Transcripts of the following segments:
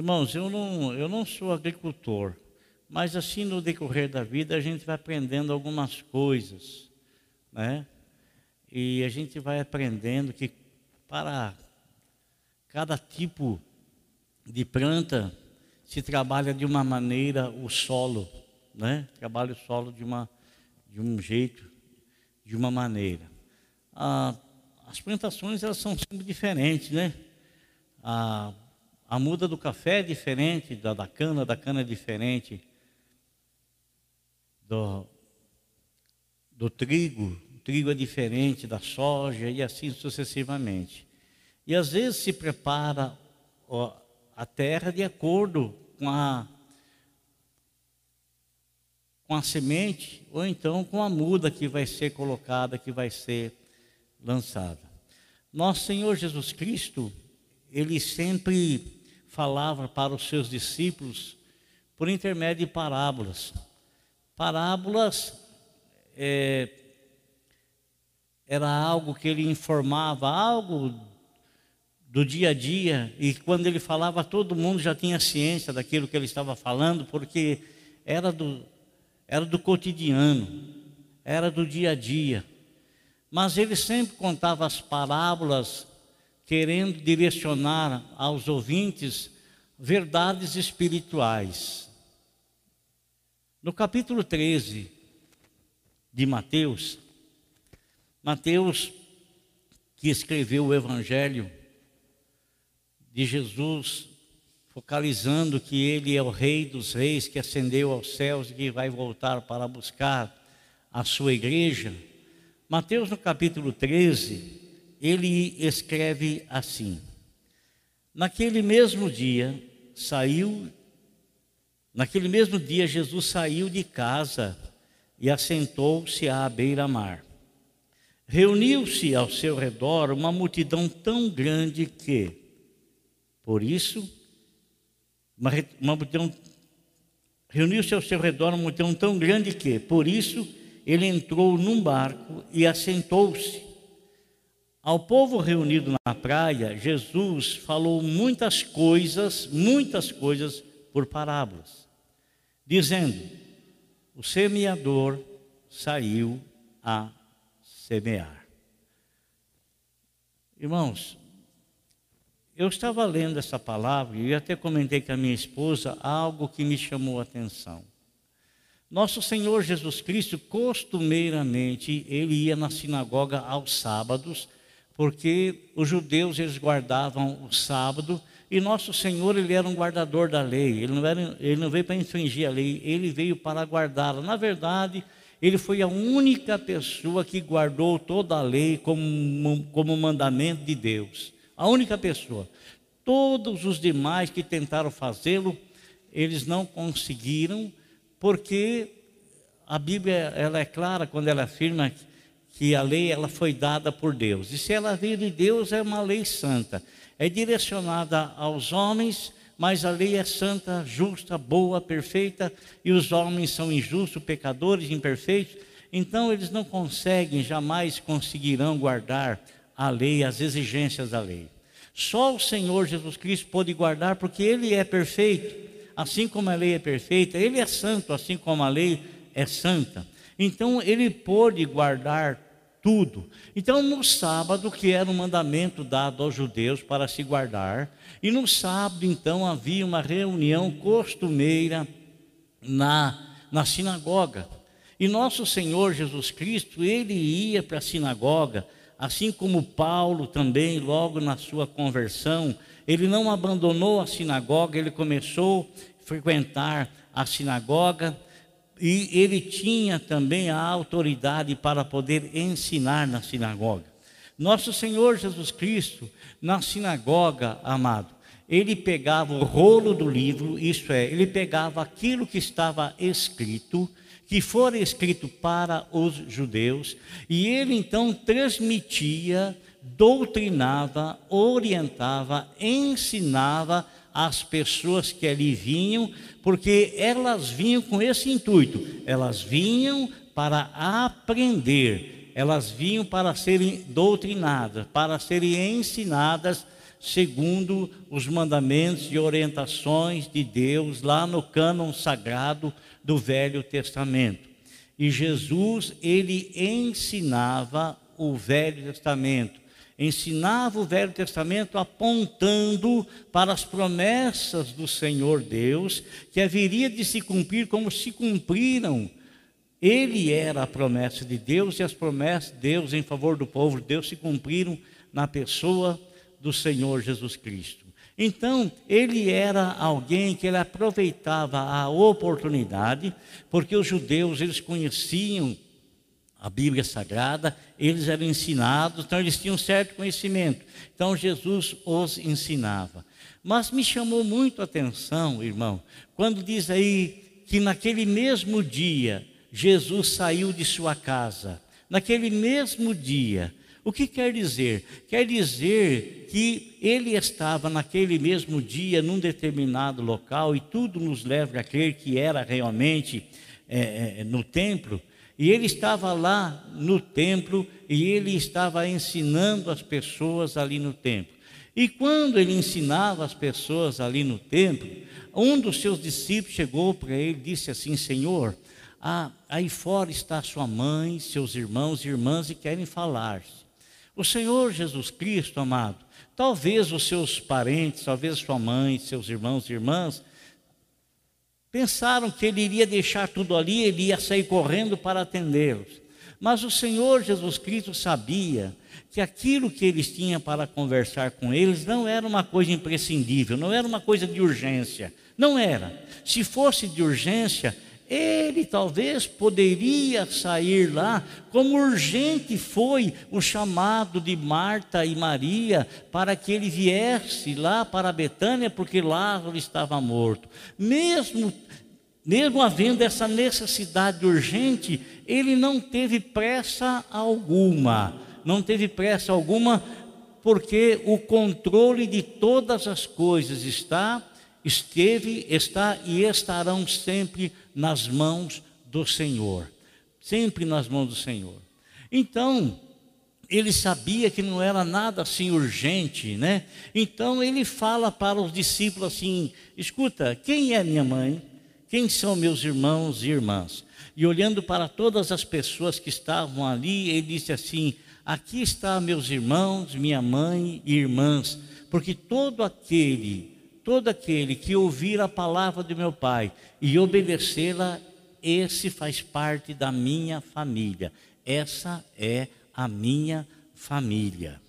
Irmãos, eu não, eu não sou agricultor, mas assim no decorrer da vida a gente vai aprendendo algumas coisas, né? E a gente vai aprendendo que para cada tipo de planta se trabalha de uma maneira o solo, né? Trabalha o solo de, uma, de um jeito, de uma maneira. Ah, as plantações elas são sempre diferentes, né? A, a muda do café é diferente da, da cana, da cana é diferente do, do trigo, o trigo é diferente da soja e assim sucessivamente. E às vezes se prepara ó, a terra de acordo com a, com a semente ou então com a muda que vai ser colocada, que vai ser lançada. Nosso Senhor Jesus Cristo, ele sempre falava para os seus discípulos por intermédio de parábolas. Parábolas é, era algo que ele informava, algo do dia a dia, e quando ele falava, todo mundo já tinha ciência daquilo que ele estava falando, porque era do, era do cotidiano, era do dia a dia. Mas ele sempre contava as parábolas, querendo direcionar aos ouvintes verdades espirituais. No capítulo 13 de Mateus, Mateus, que escreveu o Evangelho, de Jesus, focalizando que ele é o Rei dos Reis, que ascendeu aos céus e que vai voltar para buscar a sua igreja. Mateus, no capítulo 13, ele escreve assim: Naquele mesmo dia, saiu, naquele mesmo dia, Jesus saiu de casa e assentou-se à beira-mar. Reuniu-se ao seu redor uma multidão tão grande que, por isso, uma, uma multidão reuniu-se ao seu redor uma multidão tão grande que, por isso, ele entrou num barco e assentou-se. Ao povo reunido na praia, Jesus falou muitas coisas, muitas coisas por parábolas, dizendo: O semeador saiu a semear. Irmãos, eu estava lendo essa palavra e até comentei com a minha esposa algo que me chamou a atenção. Nosso Senhor Jesus Cristo, costumeiramente, ele ia na sinagoga aos sábados, porque os judeus eles guardavam o sábado e nosso Senhor ele era um guardador da lei. Ele não, era, ele não veio para infringir a lei, ele veio para guardá-la. Na verdade, ele foi a única pessoa que guardou toda a lei como, como mandamento de Deus a única pessoa. Todos os demais que tentaram fazê-lo, eles não conseguiram, porque a Bíblia ela é clara quando ela afirma que a lei ela foi dada por Deus. E se ela veio de Deus, é uma lei santa. É direcionada aos homens, mas a lei é santa, justa, boa, perfeita, e os homens são injustos, pecadores, imperfeitos. Então eles não conseguem, jamais conseguirão guardar a lei, as exigências da lei. Só o Senhor Jesus Cristo pode guardar, porque Ele é perfeito, assim como a lei é perfeita, Ele é santo, assim como a lei é santa. Então Ele pôde guardar tudo. Então, no sábado, que era um mandamento dado aos judeus para se guardar, e no sábado, então, havia uma reunião costumeira na, na sinagoga. E nosso Senhor Jesus Cristo, ele ia para a sinagoga Assim como Paulo também, logo na sua conversão, ele não abandonou a sinagoga, ele começou a frequentar a sinagoga e ele tinha também a autoridade para poder ensinar na sinagoga. Nosso Senhor Jesus Cristo, na sinagoga, amado, ele pegava o rolo do livro, isto é, ele pegava aquilo que estava escrito que fora escrito para os judeus, e ele então transmitia, doutrinava, orientava, ensinava as pessoas que ali vinham, porque elas vinham com esse intuito, elas vinham para aprender, elas vinham para serem doutrinadas, para serem ensinadas segundo os mandamentos e orientações de Deus lá no cânon sagrado do Velho Testamento. E Jesus, ele ensinava o Velho Testamento, ensinava o Velho Testamento apontando para as promessas do Senhor Deus, que haveria de se cumprir como se cumpriram. Ele era a promessa de Deus e as promessas de Deus em favor do povo de Deus se cumpriram na pessoa do Senhor Jesus Cristo. Então, ele era alguém que ele aproveitava a oportunidade, porque os judeus, eles conheciam a Bíblia Sagrada, eles eram ensinados, então eles tinham certo conhecimento. Então Jesus os ensinava. Mas me chamou muito a atenção, irmão, quando diz aí que naquele mesmo dia Jesus saiu de sua casa. Naquele mesmo dia, o que quer dizer? Quer dizer que ele estava naquele mesmo dia num determinado local e tudo nos leva a crer que era realmente é, no templo. E ele estava lá no templo e ele estava ensinando as pessoas ali no templo. E quando ele ensinava as pessoas ali no templo, um dos seus discípulos chegou para ele e disse assim: Senhor, ah, aí fora está sua mãe, seus irmãos e irmãs e querem falar. O Senhor Jesus Cristo, amado, talvez os seus parentes, talvez sua mãe, seus irmãos e irmãs, pensaram que ele iria deixar tudo ali, ele ia sair correndo para atendê-los. Mas o Senhor Jesus Cristo sabia que aquilo que eles tinham para conversar com eles não era uma coisa imprescindível, não era uma coisa de urgência. Não era. Se fosse de urgência, ele talvez poderia sair lá, como urgente foi o chamado de Marta e Maria para que ele viesse lá para Betânia, porque Lázaro estava morto. Mesmo mesmo havendo essa necessidade urgente, ele não teve pressa alguma. Não teve pressa alguma, porque o controle de todas as coisas está esteve, está e estarão sempre nas mãos do Senhor. Sempre nas mãos do Senhor. Então, ele sabia que não era nada assim urgente, né? Então ele fala para os discípulos assim: escuta, quem é minha mãe? Quem são meus irmãos e irmãs? E olhando para todas as pessoas que estavam ali, ele disse assim: Aqui está meus irmãos, minha mãe e irmãs, porque todo aquele todo aquele que ouvir a palavra de meu Pai e obedecê-la, esse faz parte da minha família. Essa é a minha família.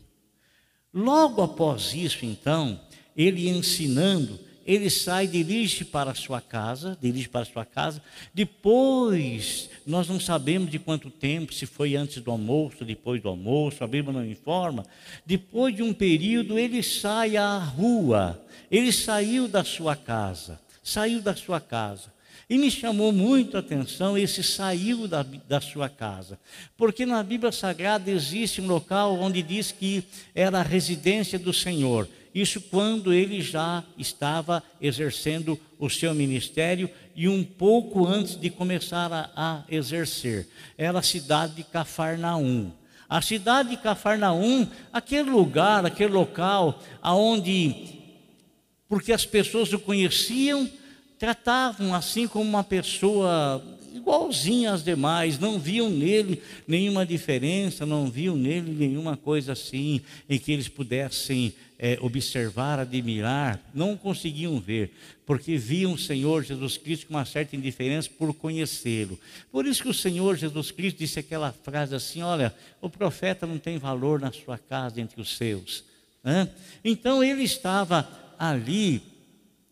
Logo após isso, então, ele ensinando, ele sai, dirige para a sua casa, dirige para a sua casa. Depois, nós não sabemos de quanto tempo, se foi antes do almoço, depois do almoço, a Bíblia não informa. Depois de um período, ele sai à rua. Ele saiu da sua casa, saiu da sua casa. E me chamou muito a atenção esse saiu da, da sua casa. Porque na Bíblia Sagrada existe um local onde diz que era a residência do Senhor. Isso quando ele já estava exercendo o seu ministério e um pouco antes de começar a, a exercer. Era a cidade de Cafarnaum. A cidade de Cafarnaum, aquele lugar, aquele local aonde porque as pessoas o conheciam, tratavam assim como uma pessoa igualzinha às demais, não viam nele nenhuma diferença, não viam nele nenhuma coisa assim em que eles pudessem é, observar, admirar, não conseguiam ver, porque viam o Senhor Jesus Cristo com uma certa indiferença por conhecê-lo. Por isso que o Senhor Jesus Cristo disse aquela frase assim: Olha, o profeta não tem valor na sua casa entre os seus. Né? Então ele estava ali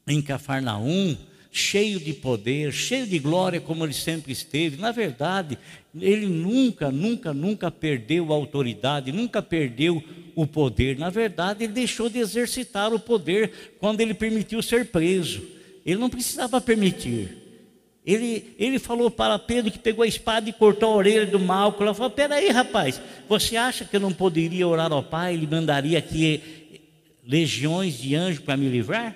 em Cafarnaum, cheio de poder, cheio de glória, como ele sempre esteve. Na verdade, ele nunca, nunca, nunca perdeu a autoridade, nunca perdeu o poder. Na verdade, ele deixou de exercitar o poder quando ele permitiu ser preso. Ele não precisava permitir. Ele, ele falou para Pedro que pegou a espada e cortou a orelha do Malco. Ela falou: Peraí, rapaz, você acha que eu não poderia orar ao Pai? Ele mandaria aqui legiões de anjos para me livrar?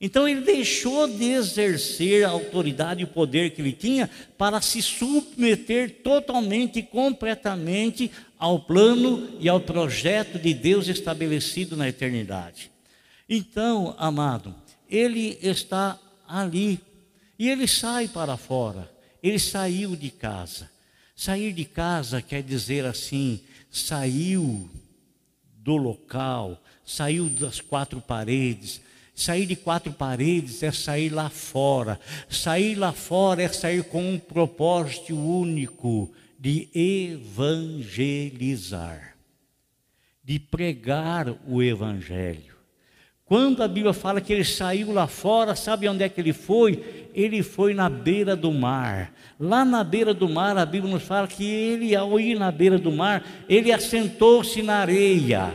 Então ele deixou de exercer a autoridade e o poder que ele tinha para se submeter totalmente e completamente ao plano e ao projeto de Deus estabelecido na eternidade. Então, amado, ele está ali e ele sai para fora. Ele saiu de casa. Sair de casa quer dizer assim, saiu do local, saiu das quatro paredes, Sair de quatro paredes é sair lá fora. Sair lá fora é sair com um propósito único de evangelizar, de pregar o evangelho. Quando a Bíblia fala que ele saiu lá fora, sabe onde é que ele foi? Ele foi na beira do mar. Lá na beira do mar, a Bíblia nos fala que ele, ao ir na beira do mar, ele assentou-se na areia.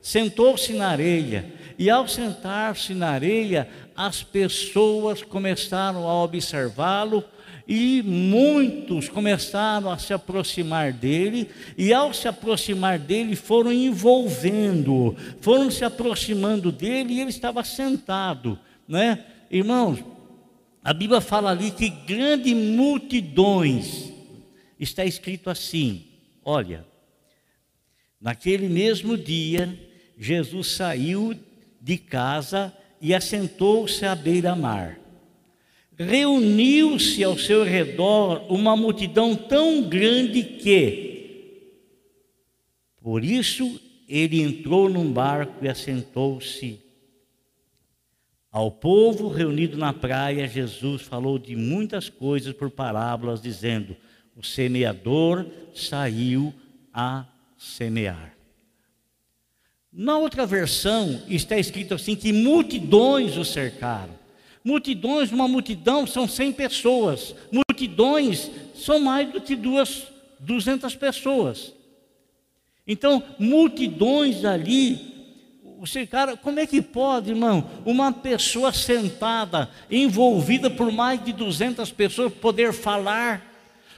Sentou-se na areia. E ao sentar-se na areia, as pessoas começaram a observá-lo e muitos começaram a se aproximar dele, e ao se aproximar dele, foram envolvendo, foram se aproximando dele, e ele estava sentado, né? Irmãos, a Bíblia fala ali que grandes multidões, está escrito assim: olha, naquele mesmo dia, Jesus saiu de casa e assentou-se à beira-mar. Reuniu-se ao seu redor uma multidão tão grande que, por isso, ele entrou num barco e assentou-se. Ao povo reunido na praia, Jesus falou de muitas coisas por parábolas, dizendo: O semeador saiu a semear. Na outra versão está escrito assim que multidões o cercaram. Multidões, uma multidão são 100 pessoas. Multidões são mais do que duas, 200 pessoas. Então, multidões ali o cercaram. Como é que pode, irmão, uma pessoa sentada, envolvida por mais de 200 pessoas, poder falar?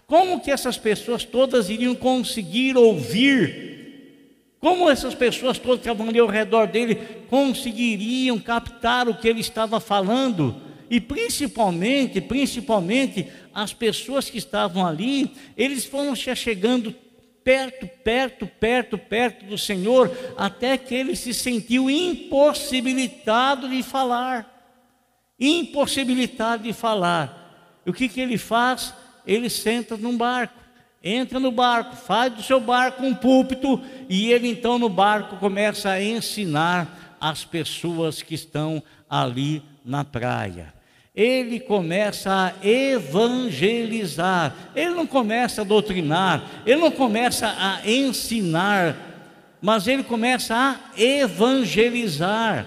Como que essas pessoas todas iriam conseguir ouvir como essas pessoas todas que estavam ali ao redor dele conseguiriam captar o que ele estava falando? E principalmente, principalmente as pessoas que estavam ali, eles foram se chegando perto, perto, perto, perto do Senhor, até que ele se sentiu impossibilitado de falar. Impossibilitado de falar. E o que, que ele faz? Ele senta num barco entra no barco, faz do seu barco um púlpito e ele então no barco começa a ensinar as pessoas que estão ali na praia. Ele começa a evangelizar, ele não começa a doutrinar, ele não começa a ensinar, mas ele começa a evangelizar.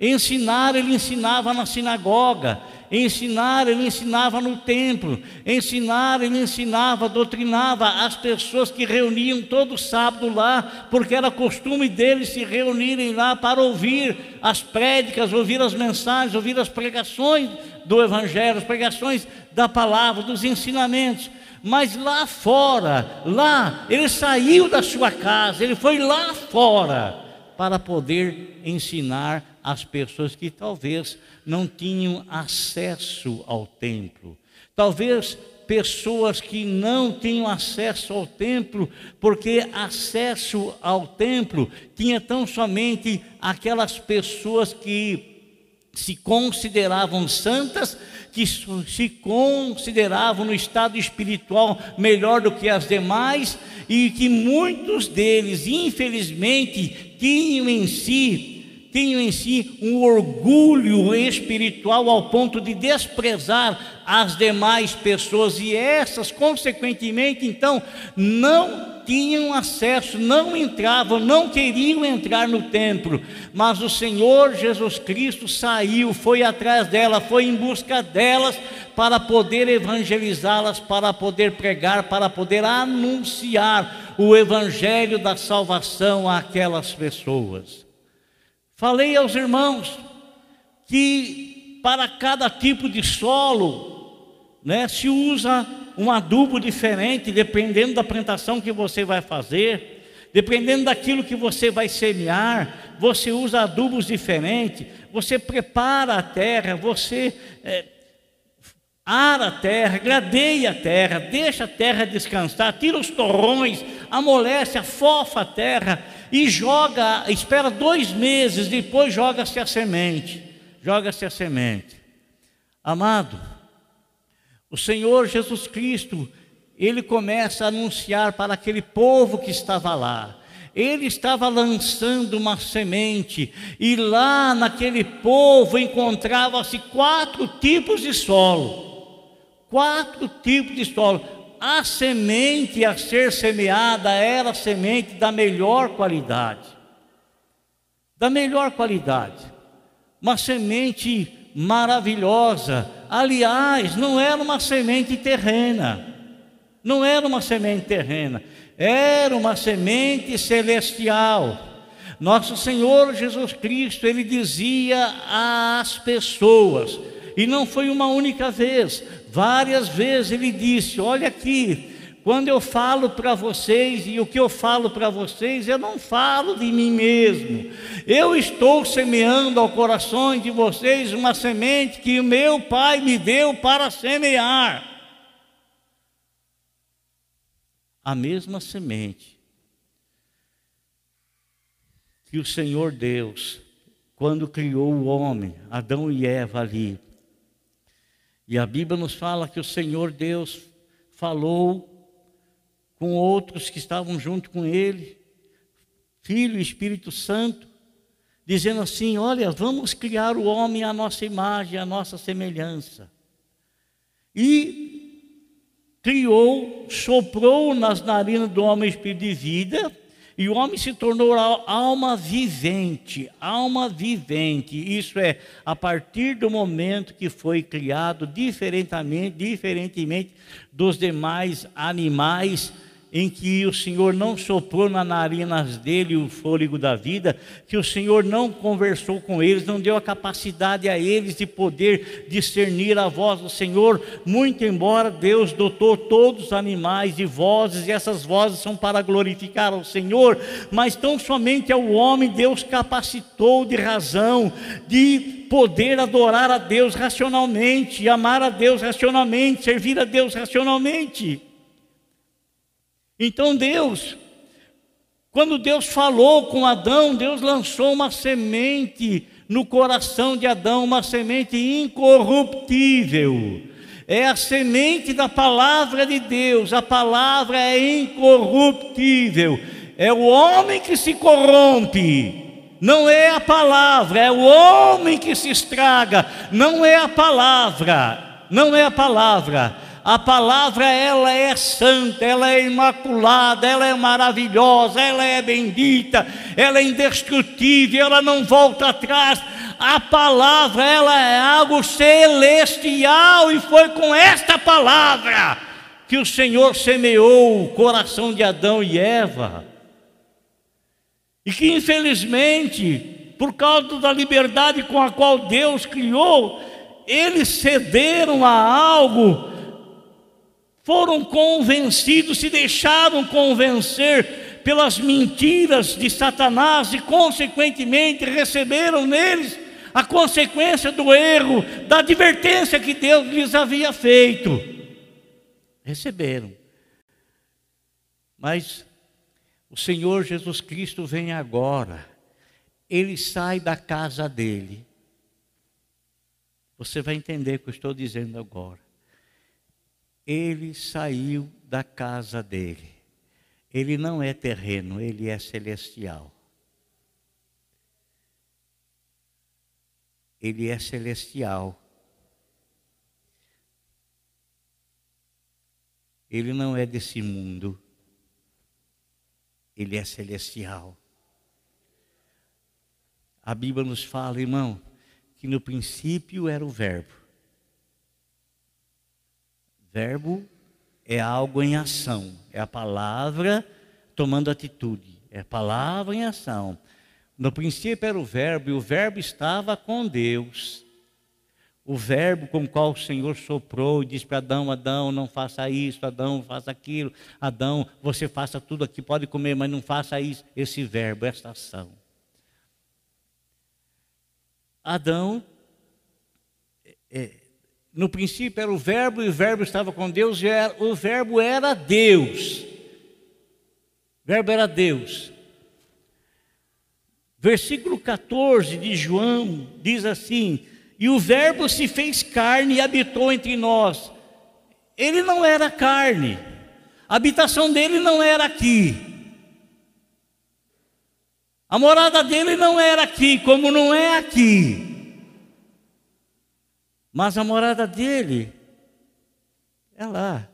Ensinar, ele ensinava na sinagoga, Ensinar, ele ensinava no templo. Ensinar, ele ensinava, doutrinava as pessoas que reuniam todo sábado lá, porque era costume deles se reunirem lá para ouvir as prédicas, ouvir as mensagens, ouvir as pregações do Evangelho, as pregações da palavra, dos ensinamentos. Mas lá fora, lá, ele saiu da sua casa, ele foi lá fora para poder ensinar as pessoas que talvez não tinham acesso ao templo. Talvez pessoas que não tinham acesso ao templo, porque acesso ao templo tinha tão somente aquelas pessoas que se consideravam santas, que se consideravam no estado espiritual melhor do que as demais, e que muitos deles, infelizmente, tinham em si tinham em si um orgulho espiritual ao ponto de desprezar as demais pessoas e essas, consequentemente, então, não tinham acesso, não entravam, não queriam entrar no templo, mas o Senhor Jesus Cristo saiu, foi atrás delas, foi em busca delas para poder evangelizá-las, para poder pregar, para poder anunciar o evangelho da salvação àquelas pessoas. Falei aos irmãos que para cada tipo de solo, né, se usa um adubo diferente, dependendo da plantação que você vai fazer. Dependendo daquilo que você vai semear, você usa adubos diferentes, você prepara a terra, você é, ara a terra, gradeia a terra, deixa a terra descansar, tira os torrões, amolece, afofa a terra e joga, espera dois meses, depois joga-se a semente. Joga-se a semente. Amado, o Senhor Jesus Cristo, ele começa a anunciar para aquele povo que estava lá. Ele estava lançando uma semente, e lá naquele povo encontrava-se quatro tipos de solo quatro tipos de solo. A semente a ser semeada era semente da melhor qualidade. Da melhor qualidade. Uma semente maravilhosa. Aliás, não era uma semente terrena. Não era uma semente terrena. Era uma semente celestial. Nosso Senhor Jesus Cristo, ele dizia às pessoas, e não foi uma única vez, Várias vezes ele disse: Olha aqui, quando eu falo para vocês, e o que eu falo para vocês, eu não falo de mim mesmo. Eu estou semeando ao coração de vocês uma semente que o meu Pai me deu para semear. A mesma semente que o Senhor Deus, quando criou o homem, Adão e Eva ali, e a Bíblia nos fala que o Senhor Deus falou com outros que estavam junto com ele, Filho e Espírito Santo, dizendo assim: Olha, vamos criar o homem à nossa imagem, à nossa semelhança. E criou, soprou nas narinas do homem espírito de vida, e o homem se tornou alma vivente, alma vivente. Isso é, a partir do momento que foi criado diferentemente, diferentemente dos demais animais em que o Senhor não soprou na narinas dele o fôlego da vida, que o Senhor não conversou com eles, não deu a capacidade a eles de poder discernir a voz do Senhor, muito embora Deus dotou todos os animais de vozes, e essas vozes são para glorificar ao Senhor, mas tão somente ao homem Deus capacitou de razão, de poder adorar a Deus racionalmente, amar a Deus racionalmente, servir a Deus racionalmente. Então Deus, quando Deus falou com Adão, Deus lançou uma semente no coração de Adão, uma semente incorruptível. É a semente da palavra de Deus, a palavra é incorruptível. É o homem que se corrompe, não é a palavra, é o homem que se estraga, não é a palavra, não é a palavra a palavra ela é santa, ela é imaculada, ela é maravilhosa, ela é bendita, ela é indestrutível, ela não volta atrás. A palavra ela é algo celestial e foi com esta palavra que o Senhor semeou o coração de Adão e Eva. E que infelizmente, por causa da liberdade com a qual Deus criou, eles cederam a algo foram convencidos, se deixaram convencer pelas mentiras de Satanás e, consequentemente, receberam neles a consequência do erro, da advertência que Deus lhes havia feito. Receberam. Mas o Senhor Jesus Cristo vem agora, ele sai da casa dele. Você vai entender o que eu estou dizendo agora ele saiu da casa dele. Ele não é terreno, ele é celestial. Ele é celestial. Ele não é desse mundo. Ele é celestial. A Bíblia nos fala, irmão, que no princípio era o Verbo Verbo é algo em ação, é a palavra tomando atitude, é a palavra em ação. No princípio era o Verbo, e o Verbo estava com Deus. o verbo com o qual o Senhor soprou e disse para Adão: Adão, não faça isso, Adão, faça aquilo, Adão, você faça tudo aqui, pode comer, mas não faça isso. Esse verbo, esta ação. Adão, é, no princípio era o verbo e o verbo estava com Deus, e era, o verbo era Deus. O verbo era Deus. Versículo 14 de João diz assim: E o Verbo se fez carne e habitou entre nós. Ele não era carne, a habitação dele não era aqui. A morada dele não era aqui, como não é aqui. Mas a morada dele é lá.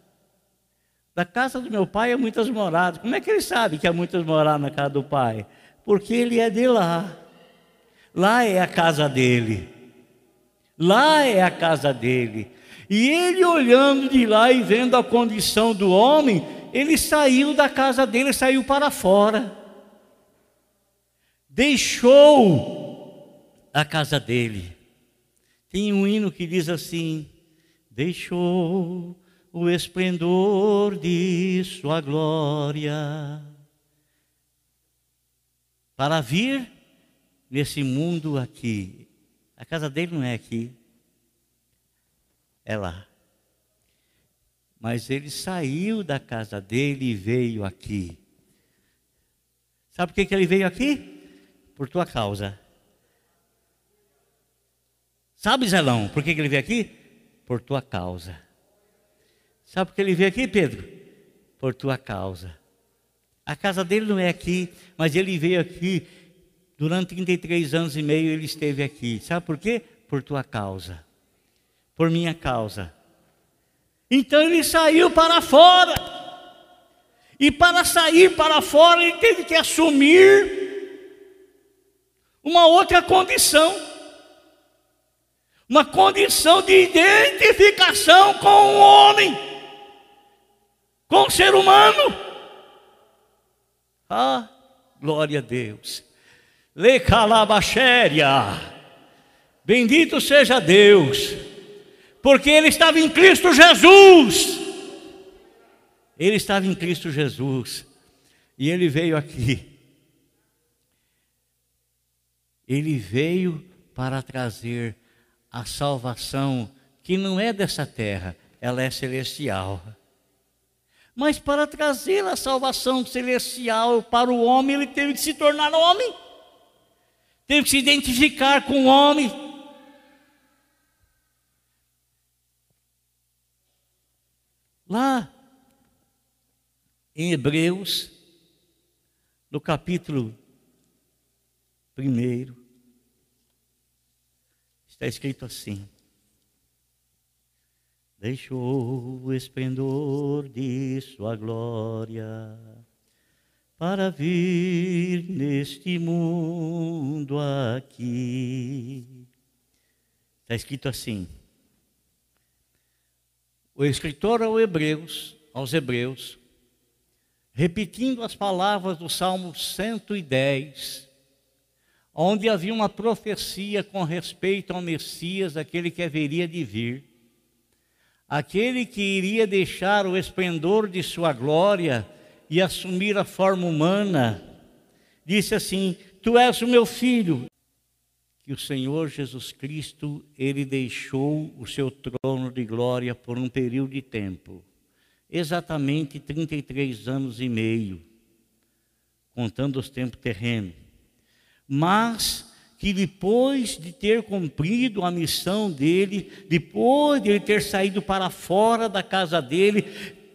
Da casa do meu pai há muitas moradas. Como é que ele sabe que há muitas moradas na casa do pai? porque ele é de lá. Lá é a casa dele. Lá é a casa dele. E ele olhando de lá e vendo a condição do homem, ele saiu da casa dele, saiu para fora. Deixou a casa dele. Tem um hino que diz assim: Deixou o esplendor de sua glória para vir nesse mundo aqui. A casa dele não é aqui, é lá. Mas ele saiu da casa dele e veio aqui. Sabe por que, que ele veio aqui? Por tua causa. Sabe, Zelão, por que, ele veio aqui? Por tua causa. Sabe por que ele veio aqui, Pedro? Por tua causa. A casa dele não é aqui, mas ele veio aqui. Durante 33 anos e meio ele esteve aqui. Sabe por quê? Por tua causa. Por minha causa. Então ele saiu para fora. E para sair para fora ele teve que assumir uma outra condição. Uma condição de identificação com o homem, com o ser humano. Ah, glória a Deus. Lecalabaxéria. Bendito seja Deus, porque ele estava em Cristo Jesus. Ele estava em Cristo Jesus. E ele veio aqui. Ele veio para trazer a salvação que não é dessa terra, ela é celestial. Mas para trazer a salvação celestial para o homem, ele teve que se tornar homem, teve que se identificar com o homem. Lá em Hebreus, no capítulo 1, está escrito assim: deixou o esplendor de sua glória para vir neste mundo aqui. Está escrito assim. O escritor aos Hebreus, aos Hebreus, repetindo as palavras do Salmo 110, onde havia uma profecia com respeito ao Messias, aquele que haveria de vir aquele que iria deixar o esplendor de sua glória e assumir a forma humana, disse assim: Tu és o meu filho. Que o Senhor Jesus Cristo, ele deixou o seu trono de glória por um período de tempo, exatamente 33 anos e meio, contando os tempos terrenos. Mas que depois de ter cumprido a missão dele, depois de ele ter saído para fora da casa dele,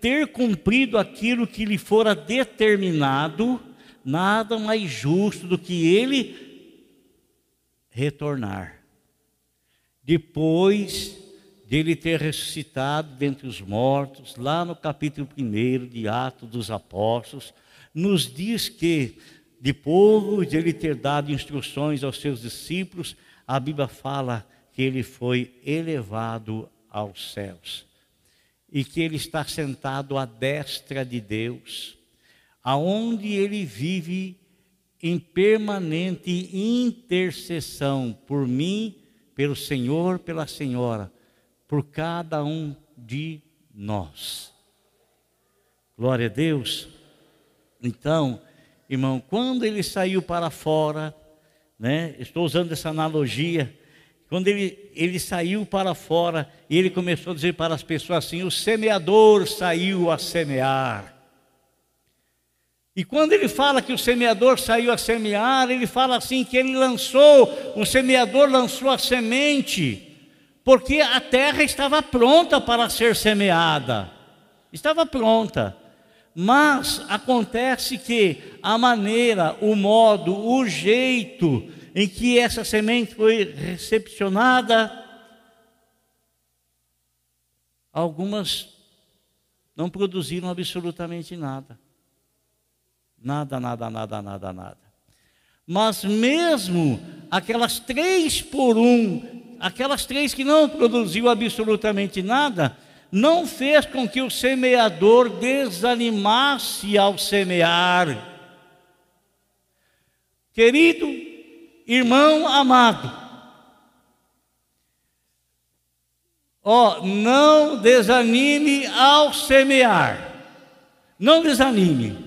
ter cumprido aquilo que lhe fora determinado, nada mais justo do que ele retornar. Depois de ele ter ressuscitado dentre os mortos, lá no capítulo 1 de Atos dos Apóstolos, nos diz que depois de ele ter dado instruções aos seus discípulos, a Bíblia fala que ele foi elevado aos céus e que ele está sentado à destra de Deus, aonde ele vive em permanente intercessão por mim pelo Senhor, pela Senhora, por cada um de nós. Glória a Deus. Então, irmão, quando ele saiu para fora, né? Estou usando essa analogia. Quando ele, ele saiu para fora e ele começou a dizer para as pessoas assim: o semeador saiu a semear. E quando ele fala que o semeador saiu a semear, ele fala assim que ele lançou, o semeador lançou a semente, porque a terra estava pronta para ser semeada. Estava pronta. Mas acontece que a maneira, o modo, o jeito em que essa semente foi recepcionada, algumas não produziram absolutamente nada. Nada, nada, nada, nada, nada. Mas mesmo aquelas três por um, aquelas três que não produziu absolutamente nada, não fez com que o semeador desanimasse ao semear. Querido irmão amado, ó, não desanime ao semear, não desanime,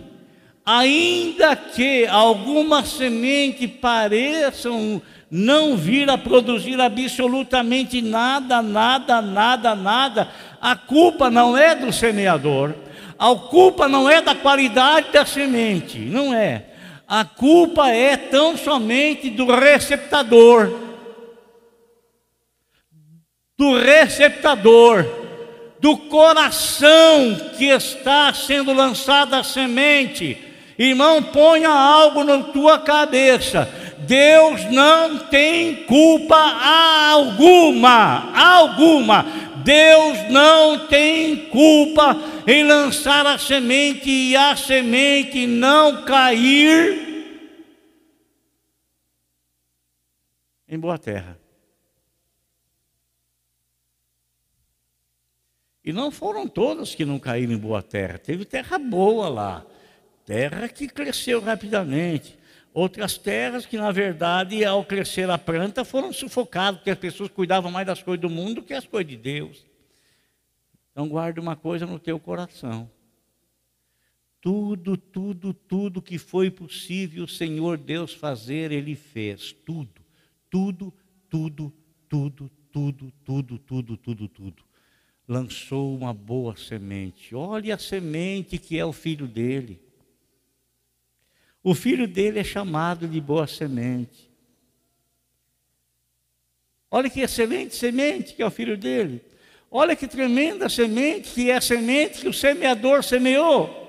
ainda que algumas sementes pareçam não vir a produzir absolutamente nada, nada, nada, nada, a culpa não é do semeador, a culpa não é da qualidade da semente, não é. A culpa é tão somente do receptador. Do receptador, do coração que está sendo lançada a semente. Irmão, ponha algo na tua cabeça. Deus não tem culpa alguma, alguma. Deus não tem culpa em lançar a semente e a semente não cair em boa terra. E não foram todas que não caíram em boa terra, teve terra boa lá, terra que cresceu rapidamente. Outras terras que, na verdade, ao crescer a planta, foram sufocadas, porque as pessoas cuidavam mais das coisas do mundo do que as coisas de Deus. Então, guarde uma coisa no teu coração. Tudo, tudo, tudo que foi possível o Senhor Deus fazer, Ele fez. Tudo, tudo, tudo, tudo, tudo, tudo, tudo, tudo, tudo. Lançou uma boa semente. Olhe a semente que é o filho dele. O filho dele é chamado de boa semente. Olha que excelente semente que é o filho dele. Olha que tremenda semente que é a semente que o semeador semeou.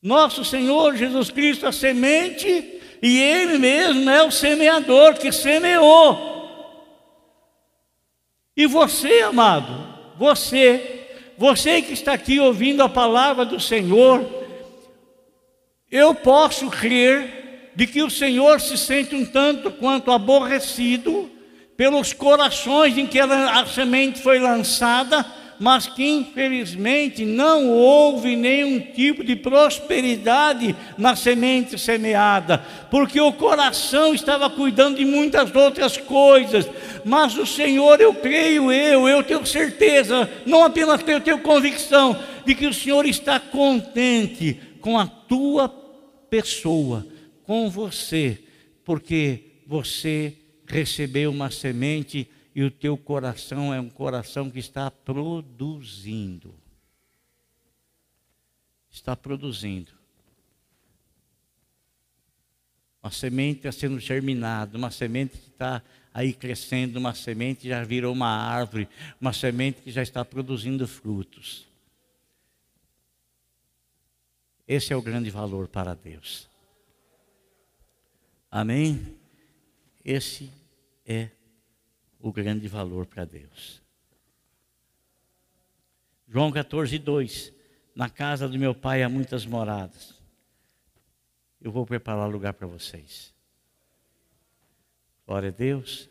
Nosso Senhor Jesus Cristo, a semente, e Ele mesmo é o semeador que semeou. E você, amado, você, você que está aqui ouvindo a palavra do Senhor, eu posso crer de que o Senhor se sente um tanto quanto aborrecido pelos corações em que a semente foi lançada, mas que infelizmente não houve nenhum tipo de prosperidade na semente semeada, porque o coração estava cuidando de muitas outras coisas, mas o Senhor, eu creio, eu, eu tenho certeza, não apenas tenho, tenho convicção, de que o Senhor está contente com a tua pessoa, com você, porque você recebeu uma semente e o teu coração é um coração que está produzindo. Está produzindo. Uma semente está sendo germinada, uma semente que está aí crescendo, uma semente que já virou uma árvore, uma semente que já está produzindo frutos. Esse é o grande valor para Deus. Amém? Esse é o grande valor para Deus. João 14, 2. Na casa do meu pai há muitas moradas. Eu vou preparar lugar para vocês. Glória a Deus.